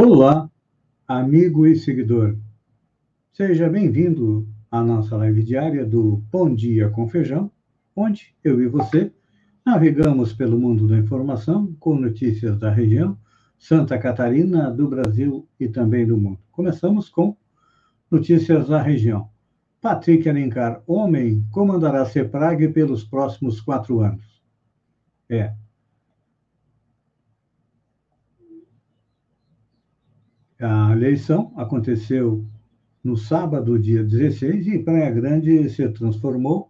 Olá, amigo e seguidor. Seja bem-vindo à nossa live diária do Bom Dia com Feijão, onde eu e você navegamos pelo mundo da informação com notícias da região, Santa Catarina, do Brasil e também do mundo. Começamos com notícias da região. Patrick Alencar, homem, comandará CEPRAG pelos próximos quatro anos. É, A eleição aconteceu no sábado, dia 16, e Praia Grande se transformou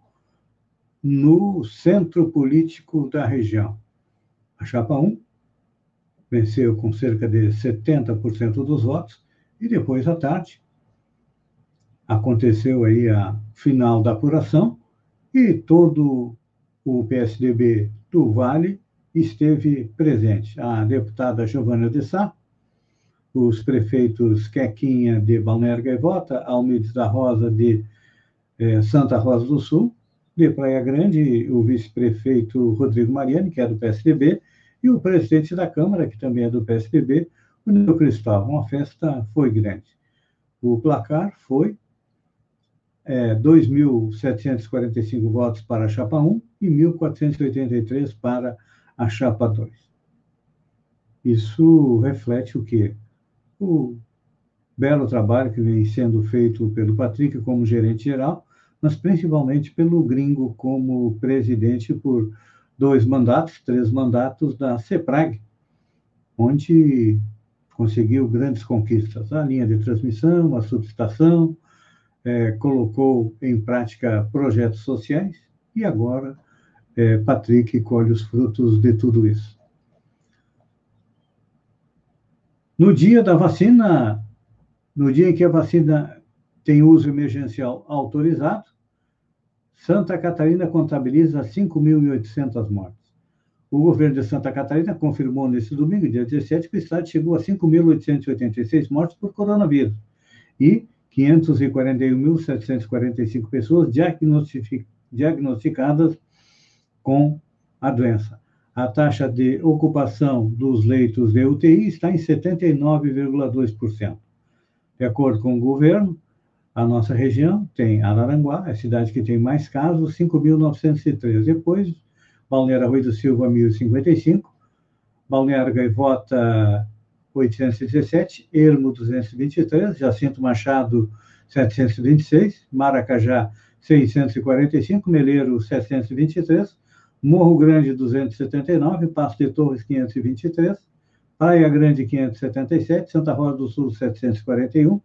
no centro político da região. A Chapa 1 venceu com cerca de 70% dos votos, e depois, à tarde, aconteceu aí a final da apuração, e todo o PSDB do Vale esteve presente. A deputada Giovana de Sá os prefeitos Quequinha de Balneário Gaivota, Almides da Rosa de eh, Santa Rosa do Sul, de Praia Grande, o vice-prefeito Rodrigo Mariani, que é do PSDB, e o presidente da Câmara, que também é do PSDB, o Nilo Cristóvão. A festa foi grande. O placar foi é, 2.745 votos para a chapa 1 e 1.483 para a chapa 2. Isso reflete o quê? O belo trabalho que vem sendo feito pelo Patrick como gerente geral, mas principalmente pelo Gringo como presidente por dois mandatos, três mandatos da CEPRAG, onde conseguiu grandes conquistas. A linha de transmissão, a subestação, é, colocou em prática projetos sociais e agora é, Patrick colhe os frutos de tudo isso. No dia da vacina, no dia em que a vacina tem uso emergencial autorizado, Santa Catarina contabiliza 5.800 mortes. O governo de Santa Catarina confirmou nesse domingo, dia 17, que o estado chegou a 5.886 mortes por coronavírus e 541.745 pessoas diagnosticadas com a doença a taxa de ocupação dos leitos de UTI está em 79,2%. De acordo com o governo, a nossa região tem Araranguá, a cidade que tem mais casos, 5.903. Depois, Balneário Rui do Silva, 1.055. Balneário Gaivota, 817. Ermo, 223. Jacinto Machado, 726. Maracajá, 645. Meleiro, 723. Morro Grande 279, Passo de Torres 523, Praia Grande 577, Santa Rosa do Sul 741,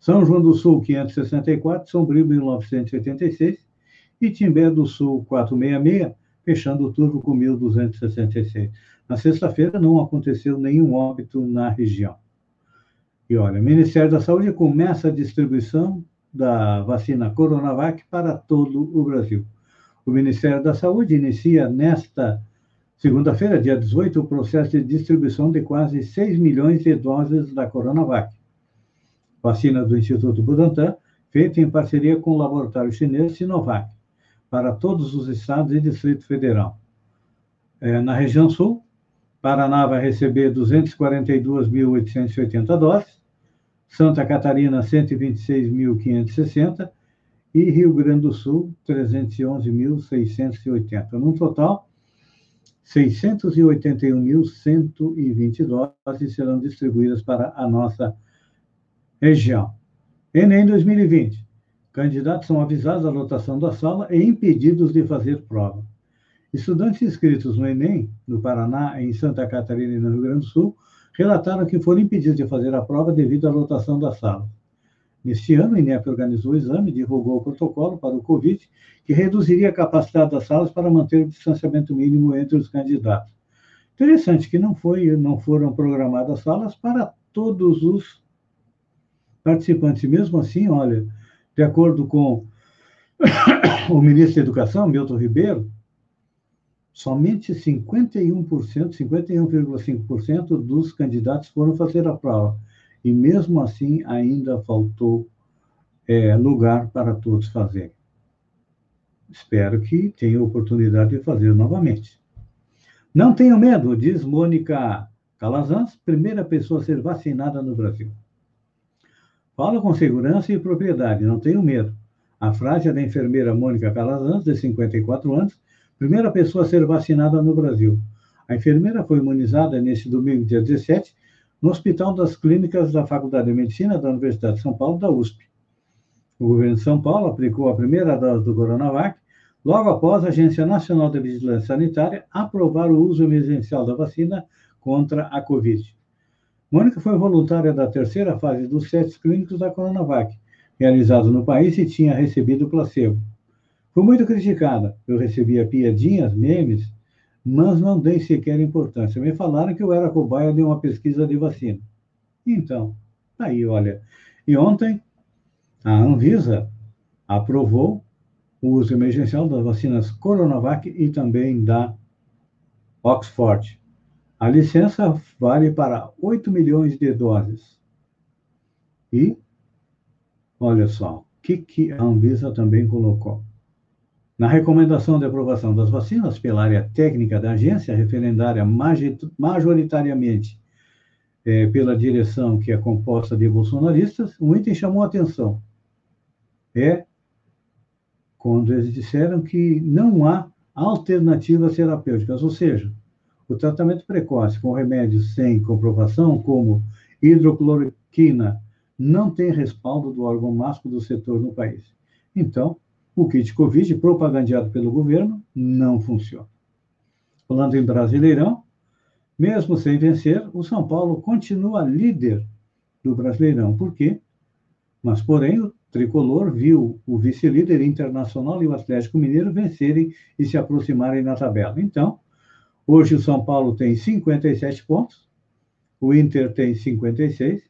São João do Sul 564, Sombrio 1986 e Timbé do Sul 466, fechando o turno com 1.266. Na sexta-feira não aconteceu nenhum óbito na região. E olha, o Ministério da Saúde começa a distribuição da vacina Coronavac para todo o Brasil. O Ministério da Saúde inicia nesta segunda-feira, dia 18, o processo de distribuição de quase 6 milhões de doses da Coronavac. Vacina do Instituto Butantan, feita em parceria com o laboratório chinês Sinovac, para todos os estados e Distrito Federal. É, na região sul, Paraná vai receber 242.880 doses, Santa Catarina 126.560 e Rio Grande do Sul, 311.680. No total, 681.120 doses serão distribuídas para a nossa região. Enem 2020. Candidatos são avisados da lotação da sala e impedidos de fazer prova. Estudantes inscritos no Enem, no Paraná, em Santa Catarina e no Rio Grande do Sul, relataram que foram impedidos de fazer a prova devido à lotação da sala. Neste ano, o INEP organizou o exame e divulgou o protocolo para o Covid, que reduziria a capacidade das salas para manter o distanciamento mínimo entre os candidatos. Interessante que não, foi, não foram programadas salas para todos os participantes. Mesmo assim, olha, de acordo com o ministro da Educação, Milton Ribeiro, somente 51%, 51,5% dos candidatos foram fazer a prova e mesmo assim ainda faltou é, lugar para todos fazerem. Espero que tenha oportunidade de fazer novamente. Não tenho medo, diz Mônica Calazans, primeira pessoa a ser vacinada no Brasil. Falo com segurança e propriedade, não tenho medo. A frase é da enfermeira Mônica Calazans, de 54 anos, primeira pessoa a ser vacinada no Brasil. A enfermeira foi imunizada neste domingo, dia 17, no Hospital das Clínicas da Faculdade de Medicina da Universidade de São Paulo, da USP. O governo de São Paulo aplicou a primeira dose do Coronavac logo após a Agência Nacional de Vigilância Sanitária aprovar o uso emergencial da vacina contra a Covid. Mônica foi voluntária da terceira fase dos testes clínicos da Coronavac, realizados no país e tinha recebido placebo. Foi muito criticada. Eu recebia piadinhas, memes, mas não dei sequer importância. Me falaram que eu era cobaia de uma pesquisa de vacina. Então, aí, olha. E ontem, a Anvisa aprovou o uso emergencial das vacinas Coronavac e também da Oxford. A licença vale para 8 milhões de doses. E, olha só, o que, que a Anvisa também colocou? Na recomendação de aprovação das vacinas pela área técnica da agência, referendária majoritariamente é, pela direção que é composta de bolsonaristas, um item chamou a atenção. É quando eles disseram que não há alternativas terapêuticas, ou seja, o tratamento precoce com remédios sem comprovação, como hidrocloroquina, não tem respaldo do órgão máximo do setor no país. Então, o kit Covid, propagandeado pelo governo, não funciona. Falando em Brasileirão, mesmo sem vencer, o São Paulo continua líder do Brasileirão. Por quê? Mas, porém, o tricolor viu o vice-líder internacional e o Atlético Mineiro vencerem e se aproximarem na tabela. Então, Hoje o São Paulo tem 57 pontos, o Inter tem 56,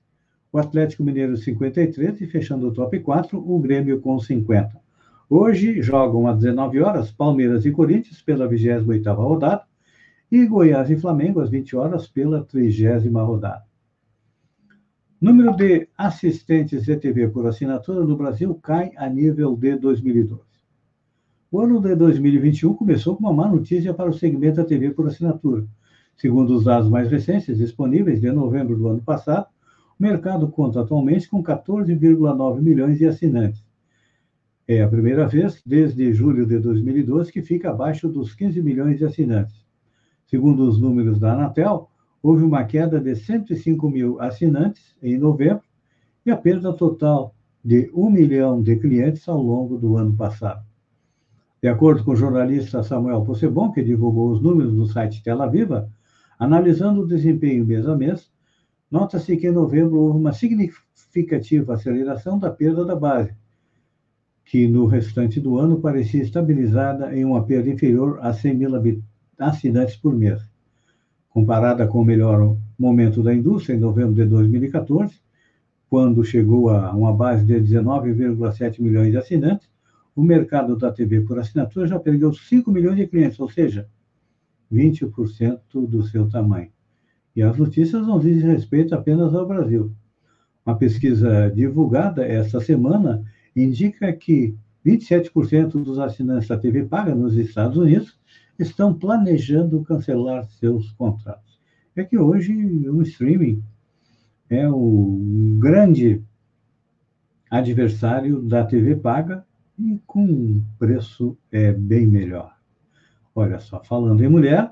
o Atlético Mineiro 53 e fechando o top 4, o Grêmio com 50. Hoje jogam às 19 horas Palmeiras e Corinthians pela 28ª rodada e Goiás e Flamengo às 20 horas pela 30 rodada. Número de assistentes de TV por assinatura no Brasil cai a nível de 2012. O ano de 2021 começou com uma má notícia para o segmento da TV por assinatura. Segundo os dados mais recentes disponíveis de novembro do ano passado, o mercado conta atualmente com 14,9 milhões de assinantes. É a primeira vez desde julho de 2012 que fica abaixo dos 15 milhões de assinantes. Segundo os números da Anatel, houve uma queda de 105 mil assinantes em novembro e a perda total de 1 milhão de clientes ao longo do ano passado. De acordo com o jornalista Samuel Possebon, que divulgou os números no site Tela Viva, analisando o desempenho mês a mês, nota-se que em novembro houve uma significativa aceleração da perda da base, que no restante do ano parecia estabilizada em uma perda inferior a 100 mil assinantes por mês. Comparada com o melhor momento da indústria, em novembro de 2014, quando chegou a uma base de 19,7 milhões de assinantes, o mercado da TV por assinatura já perdeu 5 milhões de clientes, ou seja, 20% do seu tamanho. E as notícias não dizem respeito apenas ao Brasil. Uma pesquisa divulgada esta semana indica que 27% dos assinantes da TV paga nos Estados Unidos estão planejando cancelar seus contratos. É que hoje o streaming é o grande adversário da TV paga e com um preço é, bem melhor. Olha só, falando em mulher,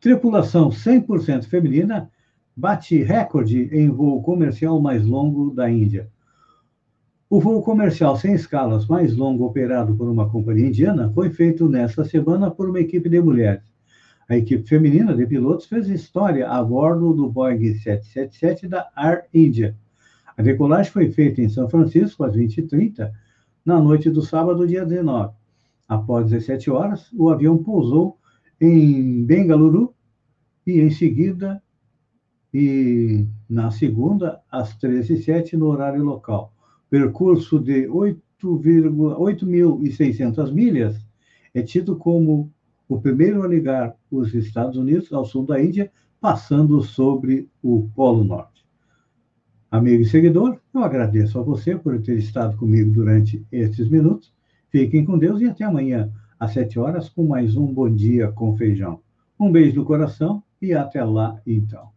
tripulação 100% feminina bate recorde em voo comercial mais longo da Índia. O voo comercial sem escalas mais longo operado por uma companhia indiana foi feito nesta semana por uma equipe de mulheres. A equipe feminina de pilotos fez história a bordo do Boeing 777 da Air India. A decolagem foi feita em São Francisco às 20h30 na noite do sábado, dia 19. Após 17 horas, o avião pousou em Bengaluru e, em seguida, e na segunda, às 13h07, no horário local. Percurso de 8.600 milhas é tido como o primeiro a ligar os Estados Unidos ao sul da Índia, passando sobre o Polo Norte. Amigo e seguidor, eu agradeço a você por ter estado comigo durante estes minutos. Fiquem com Deus e até amanhã, às sete horas, com mais um Bom Dia com Feijão. Um beijo no coração e até lá, então.